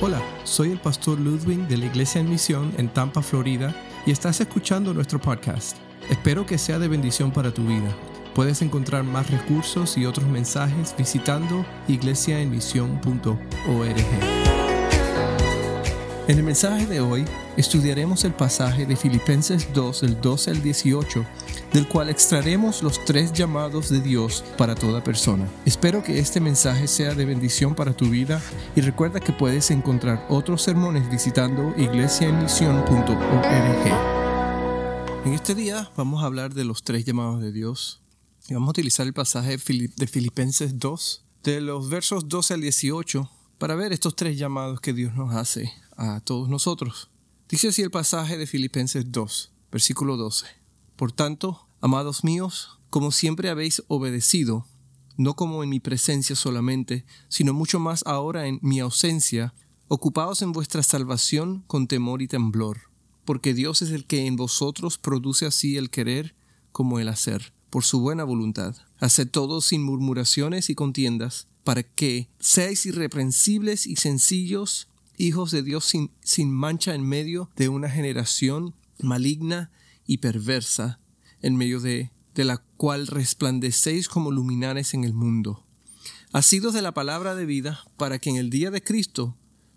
Hola, soy el pastor Ludwig de la Iglesia en Misión en Tampa, Florida, y estás escuchando nuestro podcast. Espero que sea de bendición para tu vida. Puedes encontrar más recursos y otros mensajes visitando iglesiaenmisión.org. En el mensaje de hoy estudiaremos el pasaje de Filipenses 2, del 12 al 18, del cual extraeremos los tres llamados de Dios para toda persona. Espero que este mensaje sea de bendición para tu vida y recuerda que puedes encontrar otros sermones visitando iglesiaenmisión.org. En este día vamos a hablar de los tres llamados de Dios y vamos a utilizar el pasaje de Filipenses 2, de los versos 12 al 18, para ver estos tres llamados que Dios nos hace a todos nosotros. Dice así el pasaje de Filipenses 2, versículo 12. Por tanto, amados míos, como siempre habéis obedecido, no como en mi presencia solamente, sino mucho más ahora en mi ausencia, ocupaos en vuestra salvación con temor y temblor, porque Dios es el que en vosotros produce así el querer como el hacer, por su buena voluntad. Haced todo sin murmuraciones y contiendas, para que seáis irreprensibles y sencillos, hijos de Dios sin, sin mancha en medio de una generación maligna y perversa, en medio de, de la cual resplandecéis como luminares en el mundo. Asidos de la palabra de vida, para que en el día de Cristo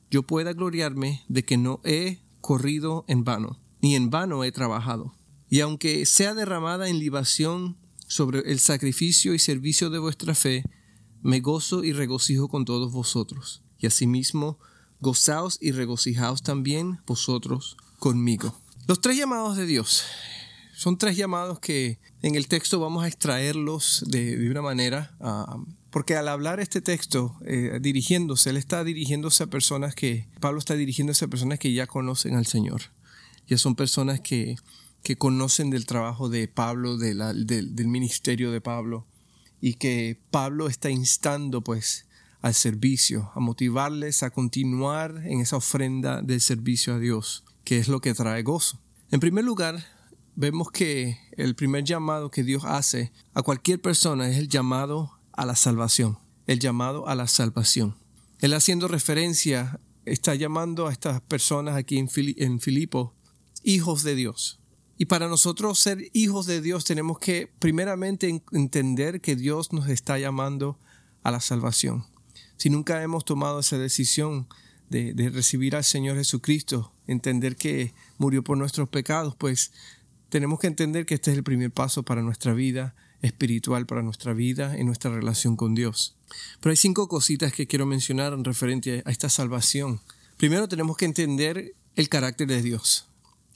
yo pueda gloriarme de que no he corrido en vano, ni en vano he trabajado. Y aunque sea derramada en libación sobre el sacrificio y servicio de vuestra fe, me gozo y regocijo con todos vosotros. Y asimismo gozaos y regocijaos también vosotros conmigo. Los tres llamados de Dios. Son tres llamados que en el texto vamos a extraerlos de, una manera, ah, porque al hablar este texto, eh, dirigiéndose, él está dirigiéndose a personas que, Pablo está dirigiéndose a personas que ya conocen al Señor. Ya son personas que, que conocen del trabajo de Pablo, de del ministerio de Pablo, y que Pablo está instando pues al servicio, a motivarles a continuar en esa ofrenda del servicio a Dios, que es lo que trae gozo. En primer lugar, vemos que el primer llamado que Dios hace a cualquier persona es el llamado a la salvación, el llamado a la salvación. Él haciendo referencia, está llamando a estas personas aquí en, Filipo hijos de Dios. Y para nosotros ser hijos de Dios tenemos que primeramente entender que Dios nos está llamando a la salvación si nunca hemos tomado esa decisión de, recibir al Señor Jesucristo, entender que murió por nuestros pecados, pues tenemos que entender que este es el primer paso para nuestra vida espiritual, para nuestra vida y nuestra relación con Dios. Pero hay cinco cositas que quiero mencionar en referente a esta salvación. Primero tenemos que entender el carácter de Dios.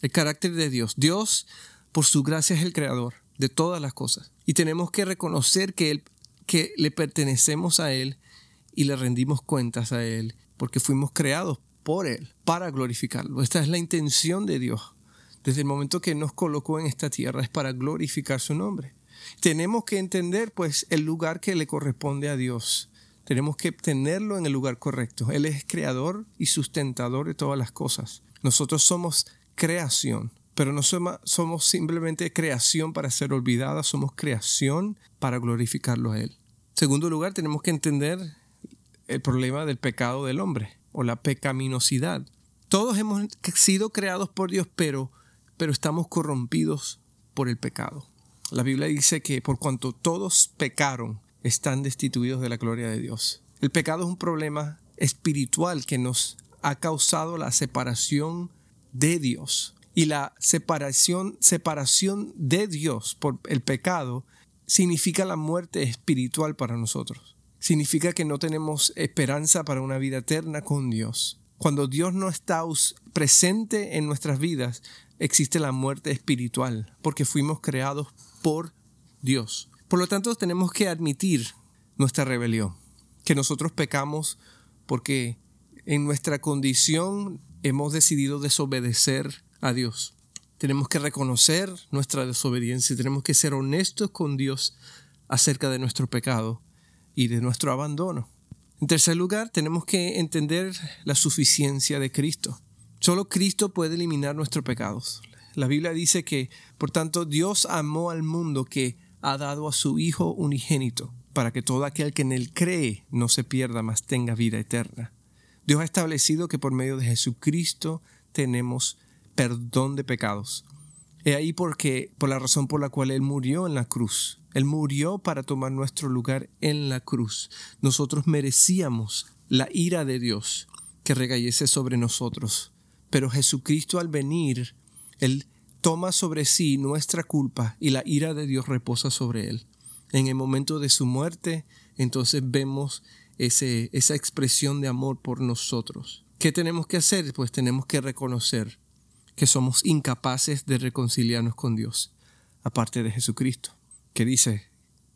El carácter de Dios. Dios, por su gracia, es el creador de todas las cosas. Y tenemos que reconocer que, él, que le pertenecemos a Él y le rendimos cuentas a Él, porque fuimos creados por Él, para glorificarlo. Esta es la intención de Dios. Desde el momento que nos colocó en esta tierra es para glorificar su nombre. Tenemos que entender pues el lugar que le corresponde a Dios. Tenemos que tenerlo en el lugar correcto. Él es creador y sustentador de todas las cosas. Nosotros somos creación, pero no somos simplemente creación para ser olvidada, somos creación para glorificarlo a Él. segundo lugar, tenemos que entender el problema del pecado del hombre o la pecaminosidad. Todos hemos sido creados por Dios, pero, pero estamos corrompidos por el pecado. La Biblia dice que por cuanto todos pecaron, están destituidos de la gloria de Dios. El pecado es un problema espiritual que nos ha causado la separación de Dios. Y la separación, separación de Dios por el pecado significa la muerte espiritual para nosotros significa que no tenemos esperanza para una vida eterna con Dios. Cuando Dios no está presente en nuestras vidas, existe la muerte espiritual, porque fuimos creados por Dios. Por lo tanto, tenemos que admitir nuestra rebelión, que nosotros pecamos porque en nuestra condición hemos decidido desobedecer a Dios. Tenemos que reconocer nuestra desobediencia, tenemos que ser honestos con Dios acerca de nuestro pecado y de nuestro abandono. En tercer lugar, tenemos que entender la suficiencia de Cristo. Solo Cristo puede eliminar nuestros pecados. La Biblia dice que, por tanto, Dios amó al mundo que ha dado a su Hijo unigénito, para que todo aquel que en él cree no se pierda, mas tenga vida eterna. Dios ha establecido que por medio de Jesucristo tenemos perdón de pecados. He ahí porque, por la razón por la cual Él murió en la cruz. Él murió para tomar nuestro lugar en la cruz. Nosotros merecíamos la ira de Dios que recayese sobre nosotros. Pero Jesucristo al venir, Él toma sobre sí nuestra culpa y la ira de Dios reposa sobre Él. En el momento de su muerte, entonces vemos ese, esa expresión de amor por nosotros. ¿Qué tenemos que hacer? Pues tenemos que reconocer que somos incapaces de reconciliarnos con Dios, aparte de Jesucristo, que dice,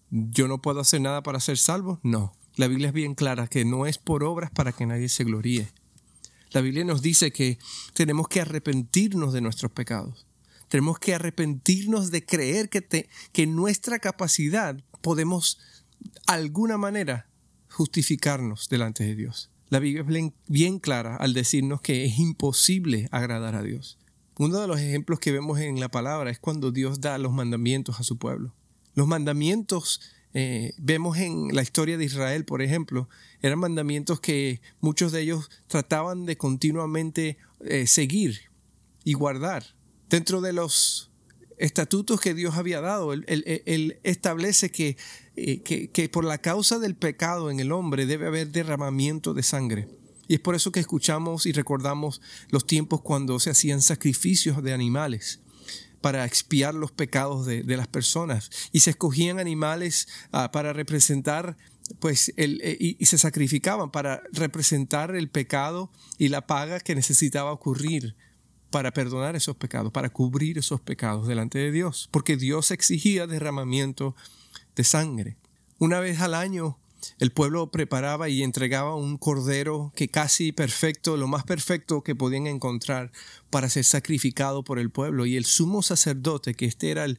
yo no puedo hacer nada para ser salvo. No, la Biblia es bien clara que no es por obras para que nadie se gloríe. La Biblia nos dice que tenemos que arrepentirnos de nuestros pecados. Tenemos que arrepentirnos de creer que, te, que nuestra capacidad podemos, alguna manera, justificarnos delante de Dios. La Biblia es bien clara al decirnos que es imposible agradar a Dios. Uno de los ejemplos que vemos en la palabra es cuando Dios da los mandamientos a su pueblo. Los mandamientos, eh, vemos en la historia de Israel, por ejemplo, eran mandamientos que muchos de ellos trataban de continuamente eh, seguir y guardar. Dentro de los estatutos que Dios había dado, Él, establece eh, que, que por la causa del pecado en el hombre debe haber derramamiento de sangre. Y es por eso que escuchamos y recordamos los tiempos cuando se hacían sacrificios de animales para expiar los pecados de, las personas. Y se escogían animales ah, para representar, pues, el, eh, y, se sacrificaban para representar el pecado y la paga que necesitaba ocurrir para perdonar esos pecados, para cubrir esos pecados delante de Dios, porque Dios exigía derramamiento de sangre. Una vez al año el pueblo preparaba y entregaba un cordero que casi perfecto, lo más perfecto que podían encontrar para ser sacrificado por el pueblo. Y el sumo sacerdote, que este era el,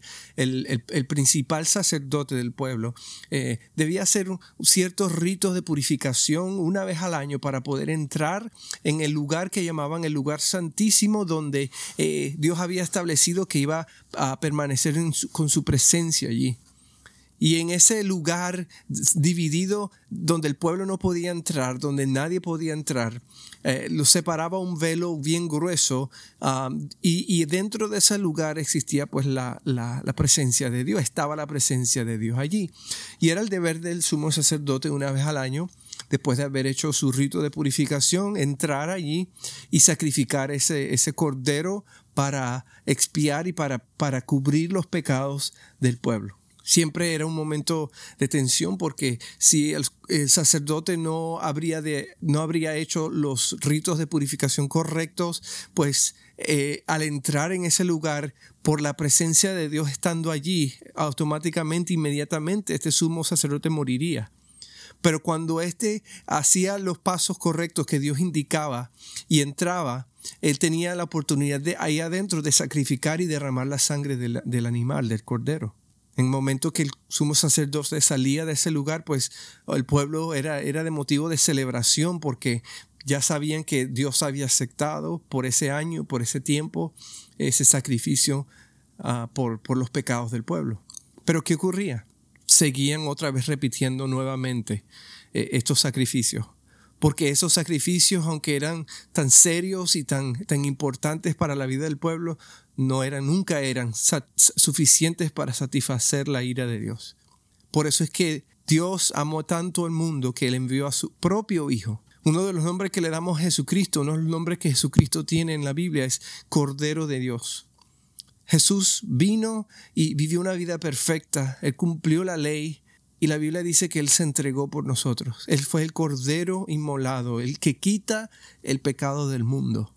principal sacerdote del pueblo, eh, debía hacer ciertos ritos de purificación una vez al año para poder entrar en el lugar que llamaban el lugar santísimo, donde eh, Dios había establecido que iba a permanecer con su presencia allí. Y en ese lugar dividido donde el pueblo no podía entrar, donde nadie podía entrar, eh, lo separaba un velo bien grueso y, dentro de ese lugar existía pues la, la, presencia de Dios, estaba la presencia de Dios allí. Y era el deber del sumo sacerdote una vez al año, después de haber hecho su rito de purificación, entrar allí y sacrificar ese, ese cordero para expiar y para, para cubrir los pecados del pueblo. Siempre era un momento de tensión porque si el, sacerdote no habría, de, no habría hecho los ritos de purificación correctos, pues eh, al entrar en ese lugar, por la presencia de Dios estando allí, automáticamente, inmediatamente, este sumo sacerdote moriría. Pero cuando éste hacía los pasos correctos que Dios indicaba y entraba, él tenía la oportunidad de ahí adentro de sacrificar y derramar la sangre del animal, del cordero. En el momento que el sumo sacerdote salía de ese lugar, pues el pueblo era, era de motivo de celebración porque ya sabían que Dios había aceptado por ese año, por ese tiempo, ese sacrificio ah, por, por los pecados del pueblo. Pero ¿qué ocurría? Seguían otra vez repitiendo nuevamente eh, estos sacrificios porque esos sacrificios, aunque eran tan serios y tan, tan importantes para la vida del pueblo, no eran, nunca eran suficientes para satisfacer la ira de Dios. Por eso es que Dios amó tanto al mundo que Él envió a su propio Hijo. Uno de los nombres que le damos a Jesucristo, uno de los nombres que Jesucristo tiene en la Biblia es Cordero de Dios. Jesús vino y vivió una vida perfecta, Él cumplió la ley, y la Biblia dice que Él se entregó por nosotros. Él fue el Cordero inmolado, el que quita el pecado del mundo.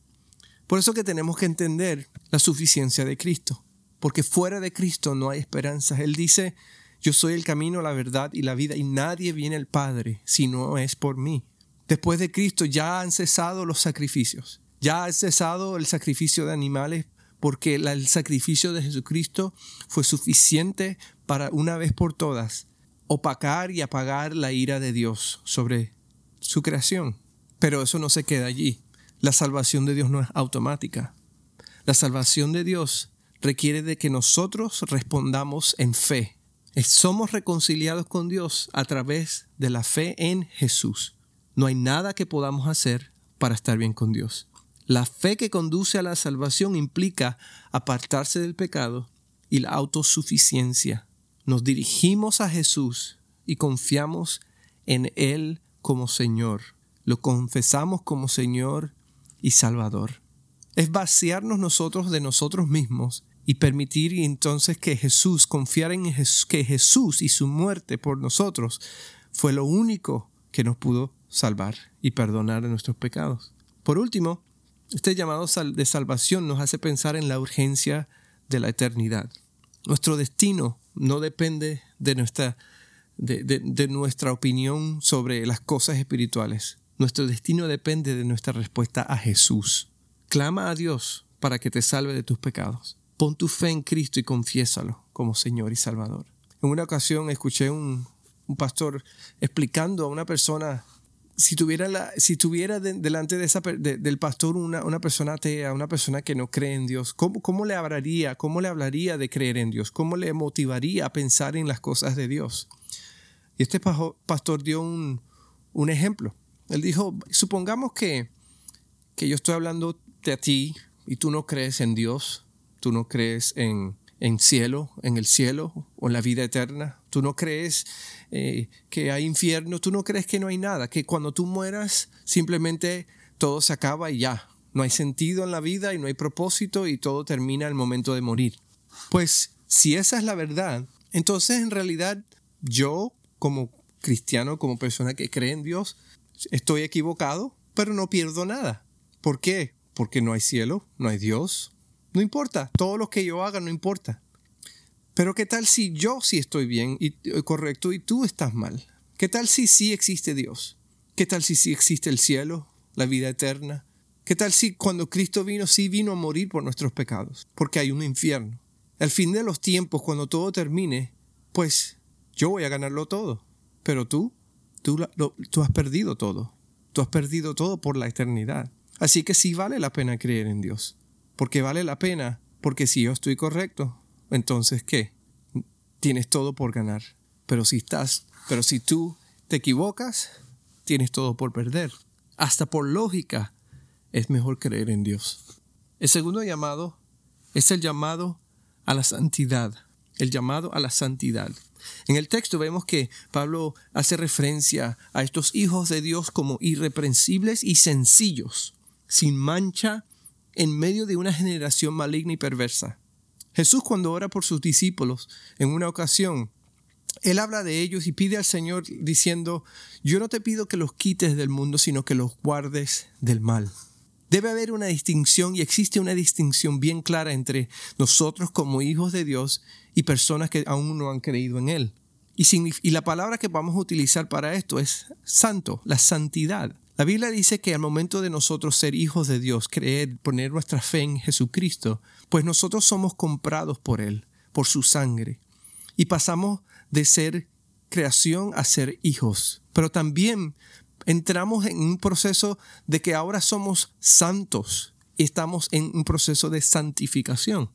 Por eso que tenemos que entender la suficiencia de Cristo, porque fuera de Cristo no hay esperanza. Él dice, yo soy el camino, la verdad y la vida, y nadie viene al Padre si no es por mí. Después de Cristo ya han cesado los sacrificios, ya ha cesado el sacrificio de animales, porque el sacrificio de Jesucristo fue suficiente para una vez por todas opacar y apagar la ira de Dios sobre su creación. Pero eso no se queda allí. La salvación de Dios no es automática. La salvación de Dios requiere de que nosotros respondamos en fe. Somos reconciliados con Dios a través de la fe en Jesús. No hay nada que podamos hacer para estar bien con Dios. La fe que conduce a la salvación implica apartarse del pecado y la autosuficiencia. Nos dirigimos a Jesús y confiamos en Él como Señor. Lo confesamos como Señor y Salvador. Es vaciarnos nosotros de nosotros mismos y permitir entonces que Jesús, confiar en que Jesús y su muerte por nosotros fue lo único que nos pudo salvar y perdonar de nuestros pecados. Por último, este llamado de salvación nos hace pensar en la urgencia de la eternidad. Nuestro destino no depende de nuestra, de, nuestra opinión sobre las cosas espirituales. Nuestro destino depende de nuestra respuesta a Jesús. Clama a Dios para que te salve de tus pecados. Pon tu fe en Cristo y confiésalo como Señor y Salvador. En una ocasión escuché un, pastor explicando a una persona si tuviera, si tuviera delante de esa, del pastor una, una, persona atea, una persona que no cree en Dios, ¿cómo, ¿cómo, le hablaría? ¿Cómo le hablaría de creer en Dios? ¿Cómo le motivaría a pensar en las cosas de Dios? Y este pastor dio un, un ejemplo. Él dijo, supongamos que, que yo estoy hablando de a ti y tú no crees en Dios, tú no crees en, en cielo, en el cielo o en la vida eterna. Tú no crees eh, que hay infierno, tú no crees que no hay nada, que cuando tú mueras simplemente todo se acaba y ya. No hay sentido en la vida y no hay propósito y todo termina el momento de morir. Pues si esa es la verdad, entonces en realidad yo como cristiano, como persona que cree en Dios, estoy equivocado, pero no pierdo nada. ¿Por qué? Porque no hay cielo, no hay Dios, no importa, todo lo que yo haga no importa. Pero ¿qué tal si yo sí estoy bien y eh, correcto y tú estás mal? ¿Qué tal si sí existe Dios? ¿Qué tal si sí existe el cielo, la vida eterna? ¿Qué tal si cuando Cristo vino sí vino a morir por nuestros pecados? Porque hay un infierno. Al fin de los tiempos, cuando todo termine, pues yo voy a ganarlo todo. Pero tú, tú, tú has perdido todo. Tú has perdido todo por la eternidad. Así que sí vale la pena creer en Dios porque vale la pena, porque si yo estoy correcto, entonces ¿qué? Tienes todo por ganar. Pero si estás, pero si tú te equivocas, tienes todo por perder. Hasta por lógica, es mejor creer en Dios. El segundo llamado es el llamado a la santidad. El llamado a la santidad. En el texto vemos que Pablo hace referencia a estos hijos de Dios como irreprensibles y sencillos, sin mancha en medio de una generación maligna y perversa. Jesús cuando ora por sus discípulos en una ocasión, él habla de ellos y pide al Señor diciendo, yo no te pido que los quites del mundo, sino que los guardes del mal. Debe haber una distinción y existe una distinción bien clara entre nosotros como hijos de Dios y personas que aún no han creído en Él. Y, la palabra que vamos a utilizar para esto es santo, la santidad. La Biblia dice que al momento de nosotros ser hijos de Dios, creer, poner nuestra fe en Jesucristo, pues nosotros somos comprados por Él, por su sangre, y pasamos de ser creación a ser hijos. Pero también entramos en un proceso de que ahora somos santos y estamos en un proceso de santificación.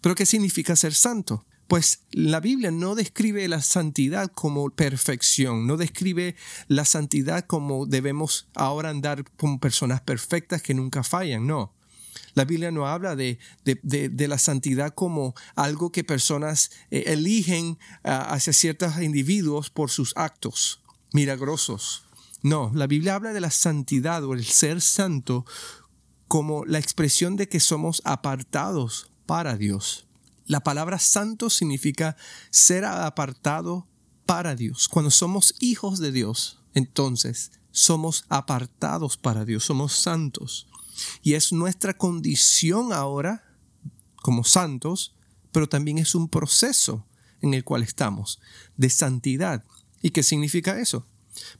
¿Pero qué significa ser santo? Pues la Biblia no describe la santidad como perfección, no describe la santidad como debemos ahora andar con personas perfectas que nunca fallan, no. La Biblia no habla de, la santidad como algo que personas eh, eligen ah, hacia ciertos individuos por sus actos milagrosos. No, la Biblia habla de la santidad o el ser santo como la expresión de que somos apartados para Dios. La palabra santo significa ser apartado para Dios. Cuando somos hijos de Dios, entonces somos apartados para Dios, somos santos. Y es nuestra condición ahora como santos, pero también es un proceso en el cual estamos de santidad. ¿Y qué significa eso?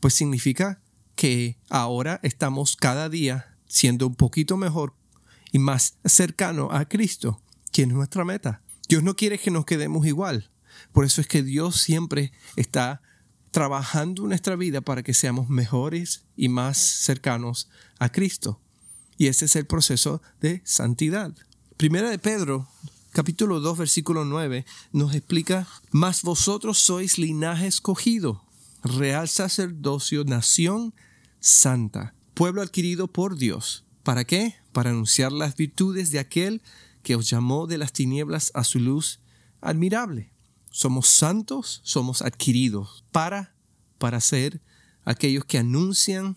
Pues significa que ahora estamos cada día siendo un poquito mejor y más cercano a Cristo, quien es nuestra meta. Dios no quiere que nos quedemos igual. Por eso es que Dios siempre está trabajando nuestra vida para que seamos mejores y más cercanos a Cristo. Y ese es el proceso de santidad. Primera de Pedro, capítulo 2, versículo 9, nos explica, mas vosotros sois linaje escogido, real sacerdocio, nación santa, pueblo adquirido por Dios. ¿Para qué? Para anunciar las virtudes de aquel que os llamó de las tinieblas a su luz admirable. Somos santos, somos adquiridos para, para ser aquellos que anuncian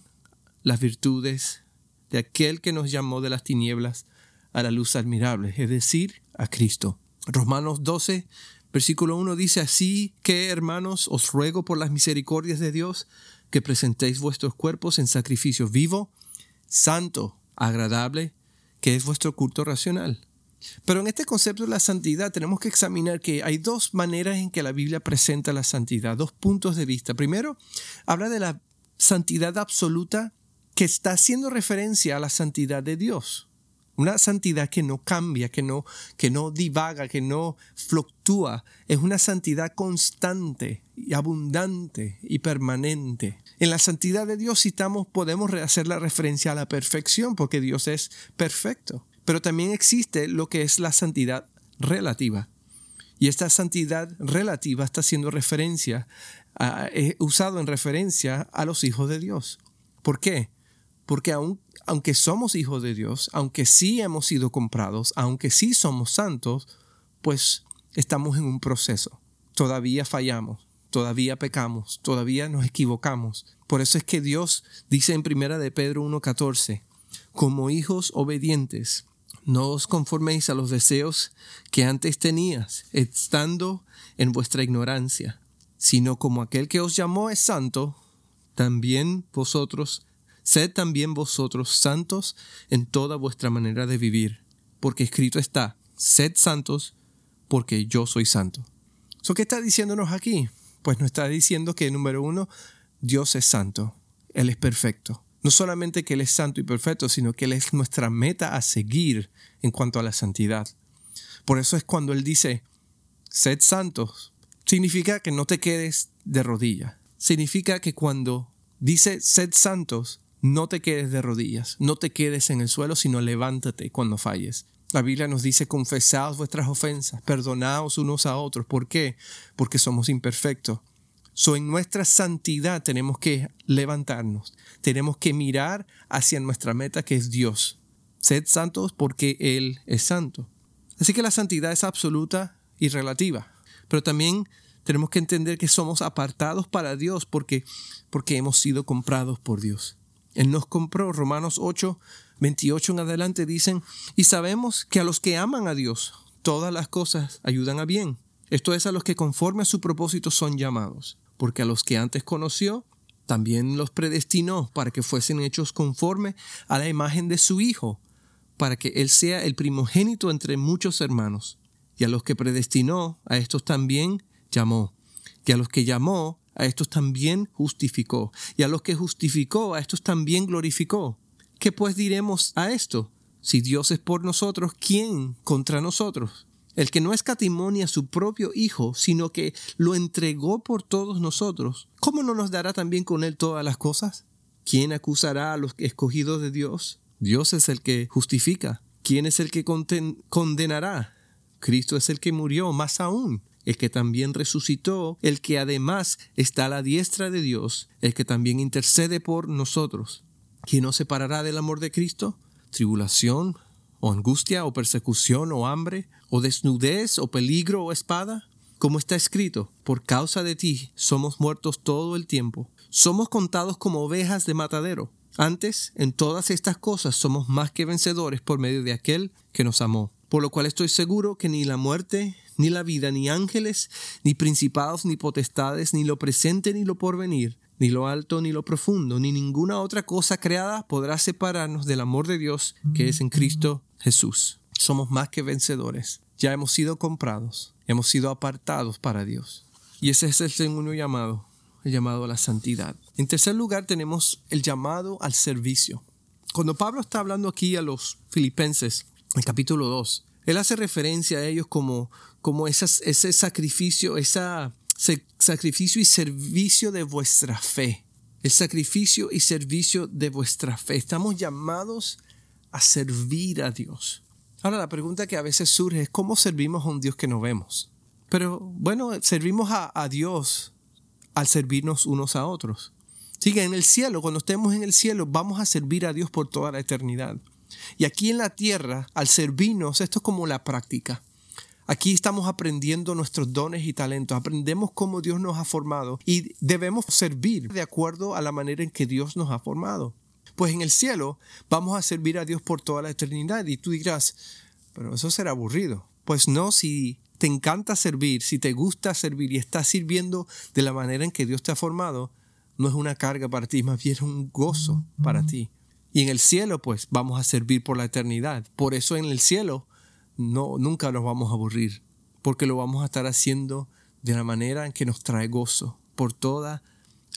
las virtudes de aquel que nos llamó de las tinieblas a la luz admirable, es decir, a Cristo. Romanos 12, versículo 1 dice así que, hermanos, os ruego por las misericordias de Dios que presentéis vuestros cuerpos en sacrificio vivo, santo, agradable, que es vuestro culto racional. Pero en este concepto de la santidad tenemos que examinar que hay dos maneras en que la Biblia presenta la santidad, dos puntos de vista. Primero, habla de la santidad absoluta que está haciendo referencia a la santidad de Dios. Una santidad que no cambia, que no, que no divaga, que no fluctúa. Es una santidad constante y abundante y permanente. En la santidad de Dios citamos, podemos hacer la referencia a la perfección, porque Dios es perfecto. Pero también existe lo que es la santidad relativa. Y esta santidad relativa está haciendo referencia, usado en referencia a los hijos de Dios. ¿Por qué? Porque aunque somos hijos de Dios, aunque sí hemos sido comprados, aunque sí somos santos, pues estamos en un proceso. Todavía fallamos, todavía pecamos, todavía nos equivocamos. Por eso es que Dios dice en primera de Pedro 1:14, como hijos obedientes, no os conforméis a los deseos que antes tenías, estando en vuestra ignorancia, sino como aquel que os llamó es santo, también vosotros Sed también vosotros santos en toda vuestra manera de vivir, porque escrito está, sed santos porque yo soy santo. ¿So qué está diciéndonos aquí? Pues nos está diciendo que, número uno, Dios es santo, Él es perfecto. No solamente que Él es santo y perfecto, sino que Él es nuestra meta a seguir en cuanto a la santidad. Por eso es cuando Él dice, sed santos, significa que no te quedes de rodillas. Significa que cuando dice sed santos, no te quedes de rodillas, no te quedes en el suelo, sino levántate cuando falles. La Biblia nos dice, confesaos vuestras ofensas, perdonaos unos a otros. ¿Por qué? Porque somos imperfectos. So, en nuestra santidad tenemos que levantarnos, tenemos que mirar hacia nuestra meta que es Dios. Sed santos porque Él es santo. Así que la santidad es absoluta y relativa, pero también tenemos que entender que somos apartados para Dios porque, porque hemos sido comprados por Dios. Él nos compró. Romanos 8, 28 en adelante dicen, y sabemos que a los que aman a Dios, todas las cosas ayudan a bien. Esto es a los que conforme a su propósito son llamados, porque a los que antes conoció, también los predestinó para que fuesen hechos conforme a la imagen de su Hijo, para que Él sea el primogénito entre muchos hermanos. Y a los que predestinó, a estos también llamó. Y a los que llamó, a estos también justificó, y a los que justificó, a estos también glorificó. ¿Qué pues diremos a esto? Si Dios es por nosotros, ¿quién contra nosotros? El que no escatimonia a su propio Hijo, sino que lo entregó por todos nosotros, ¿cómo no nos dará también con él todas las cosas? ¿Quién acusará a los escogidos de Dios? Dios es el que justifica. ¿Quién es el que condenará? Cristo es el que murió, más aún el que también resucitó, el que además está a la diestra de Dios, el que también intercede por nosotros. ¿Quién nos separará del amor de Cristo? ¿Tribulación, o angustia, o persecución, o hambre, o desnudez, o peligro, o espada? Como está escrito, por causa de ti somos muertos todo el tiempo. Somos contados como ovejas de matadero. Antes, en todas estas cosas somos más que vencedores por medio de aquel que nos amó. Por lo cual estoy seguro que ni la muerte, ni la vida, ni ángeles, ni principados, ni potestades, ni lo presente, ni lo porvenir, ni lo alto, ni lo profundo, ni ninguna otra cosa creada podrá separarnos del amor de Dios que es en Cristo Jesús. Somos más que vencedores. Ya hemos sido comprados, hemos sido apartados para Dios. Y ese es el segundo llamado, el llamado a la santidad. En tercer lugar tenemos el llamado al servicio. Cuando Pablo está hablando aquí a los filipenses, en capítulo 2, él hace referencia a ellos como, como ese sacrificio, ese sacrificio y servicio de vuestra fe. El sacrificio y servicio de vuestra fe. Estamos llamados a servir a Dios. Ahora la pregunta que a veces surge es cómo servimos a un Dios que no vemos. Pero bueno, servimos a, a Dios al servirnos unos a otros. Sigue en el cielo, cuando estemos en el cielo, vamos a servir a Dios por toda la eternidad. Y aquí en la tierra, al servirnos, esto es como la práctica. Aquí estamos aprendiendo nuestros dones y talentos, aprendemos cómo Dios nos ha formado y debemos servir de acuerdo a la manera en que Dios nos ha formado. Pues en el cielo vamos a servir a Dios por toda la eternidad y tú dirás, pero eso será aburrido. Pues no, si te encanta servir, si te gusta servir y estás sirviendo de la manera en que Dios te ha formado, no es una carga para ti, más bien es un gozo para ti. Y en el cielo, pues vamos a servir por la eternidad. Por eso en el cielo no, nunca nos vamos a aburrir, porque lo vamos a estar haciendo de la manera en que nos trae gozo por toda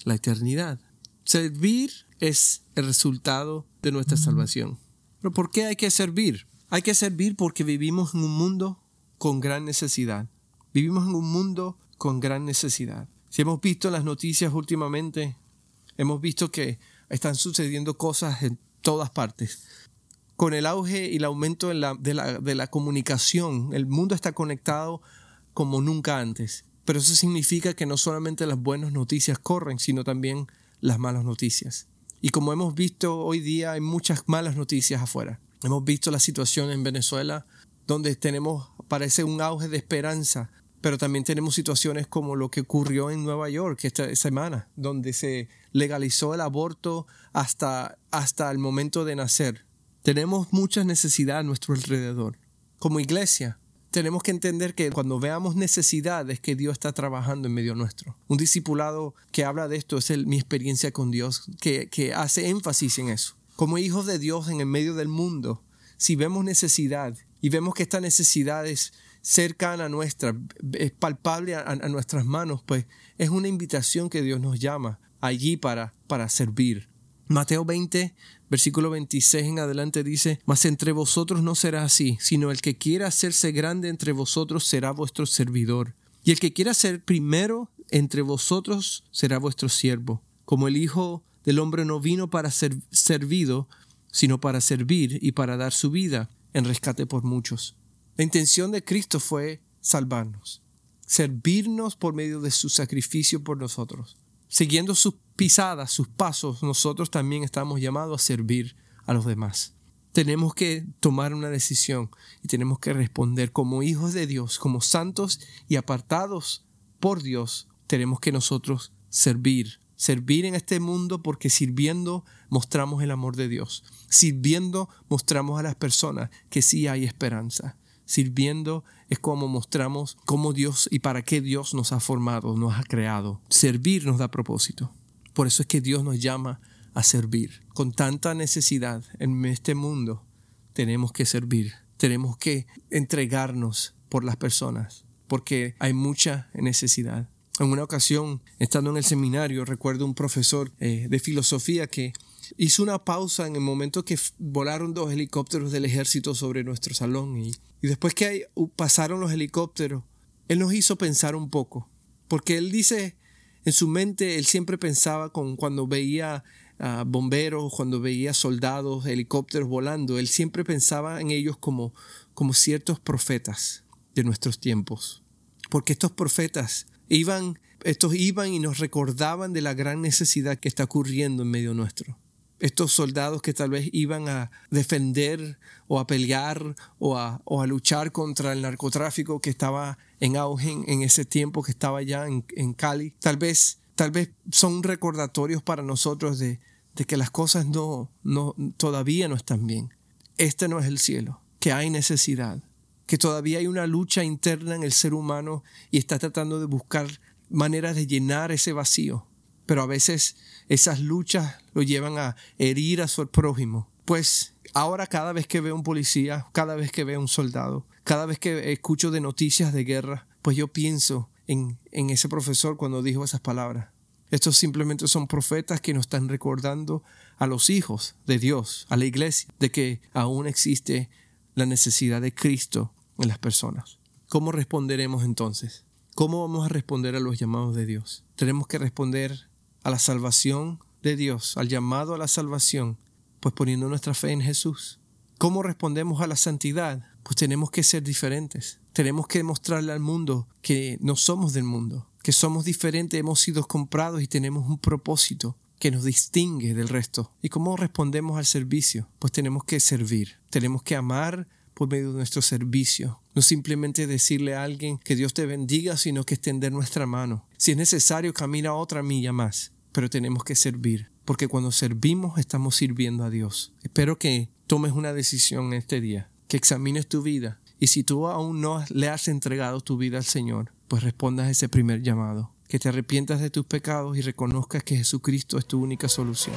la eternidad. Servir es el resultado de nuestra salvación. Pero ¿por qué hay que servir? Hay que servir porque vivimos en un mundo con gran necesidad. Vivimos en un mundo con gran necesidad. Si hemos visto en las noticias últimamente, hemos visto que están sucediendo cosas en todas partes con el auge y el aumento de la, comunicación, el mundo está conectado como nunca antes. Pero eso significa que no solamente las buenas noticias corren, sino también las malas noticias. Y como hemos visto hoy día, hay muchas malas noticias afuera. Hemos visto la situación en Venezuela, donde tenemos, parece un auge de esperanza, pero también tenemos situaciones como lo que ocurrió en Nueva York esta semana, donde se legalizó el aborto hasta, hasta el momento de nacer. Tenemos muchas necesidades a nuestro alrededor. Como iglesia, tenemos que entender que cuando veamos necesidades que Dios está trabajando en medio nuestro. Un discipulado que habla de esto es mi experiencia con Dios, que, que hace énfasis en eso. Como hijos de Dios en el medio del mundo, si vemos necesidad y vemos que esta necesidad es cercana a nuestra, es palpable a, nuestras manos, pues es una invitación que Dios nos llama allí para, para servir. Mateo 20, versículo 26 en adelante dice, Mas entre vosotros no será así, sino el que quiera hacerse grande entre vosotros será vuestro servidor. Y el que quiera ser primero entre vosotros será vuestro siervo. Como el Hijo del Hombre no vino para ser servido, sino para servir y para dar su vida en rescate por muchos. La intención de Cristo fue salvarnos, servirnos por medio de su sacrificio por nosotros. Siguiendo sus pisadas, sus pasos, nosotros también estamos llamados a servir a los demás. Tenemos que tomar una decisión y tenemos que responder como hijos de Dios, como santos y apartados por Dios. Tenemos que nosotros servir, servir en este mundo porque sirviendo mostramos el amor de Dios. Sirviendo mostramos a las personas que sí hay esperanza. Sirviendo es como mostramos cómo Dios y para qué Dios nos ha formado, nos ha creado. Servir nos da propósito. Por eso es que Dios nos llama a servir. Con tanta necesidad en este mundo, tenemos que servir. Tenemos que entregarnos por las personas, porque hay mucha necesidad. En una ocasión, estando en el seminario, recuerdo un profesor eh, de filosofía que hizo una pausa en el momento que volaron dos helicópteros del ejército sobre nuestro salón y, después que pasaron los helicópteros, él nos hizo pensar un poco, porque él dice, en su mente él siempre pensaba con cuando veía bomberos, cuando veía soldados, helicópteros volando, él siempre pensaba en ellos como, como ciertos profetas de nuestros tiempos, porque estos profetas iban, estos iban y nos recordaban de la gran necesidad que está ocurriendo en medio nuestro estos soldados que tal vez iban a defender o a pelear o a, luchar contra el narcotráfico que estaba en auge en, ese tiempo que estaba ya en, Cali. Tal vez, tal vez son recordatorios para nosotros de, que las cosas no, no, todavía no están bien. Este no es el cielo, que hay necesidad, que todavía hay una lucha interna en el ser humano y está tratando de buscar maneras de llenar ese vacío pero a veces esas luchas lo llevan a herir a su prójimo. Pues ahora cada vez que veo un policía, cada vez que veo un soldado, cada vez que escucho de noticias de guerra, pues yo pienso en, en ese profesor cuando dijo esas palabras. Estos simplemente son profetas que nos están recordando a los hijos de Dios, a la iglesia, de que aún existe la necesidad de Cristo en las personas. ¿Cómo responderemos entonces? ¿Cómo vamos a responder a los llamados de Dios? Tenemos que responder a la salvación de Dios, al llamado a la salvación, pues poniendo nuestra fe en Jesús. ¿Cómo respondemos a la santidad? Pues tenemos que ser diferentes. Tenemos que demostrarle al mundo que no somos del mundo, que somos diferentes, hemos sido comprados y tenemos un propósito. que nos distingue del resto. ¿Y cómo respondemos al servicio? Pues tenemos que servir, tenemos que amar por medio de nuestro servicio. No simplemente decirle a alguien que Dios te bendiga, sino que extender nuestra mano. Si es necesario, camina otra milla más, pero tenemos que servir, porque cuando servimos estamos sirviendo a Dios. Espero que tomes una decisión este día, que examines tu vida y si tú aún no le has entregado tu vida al Señor, pues respondas ese primer llamado, que te arrepientas de tus pecados y reconozcas que Jesucristo es tu única solución.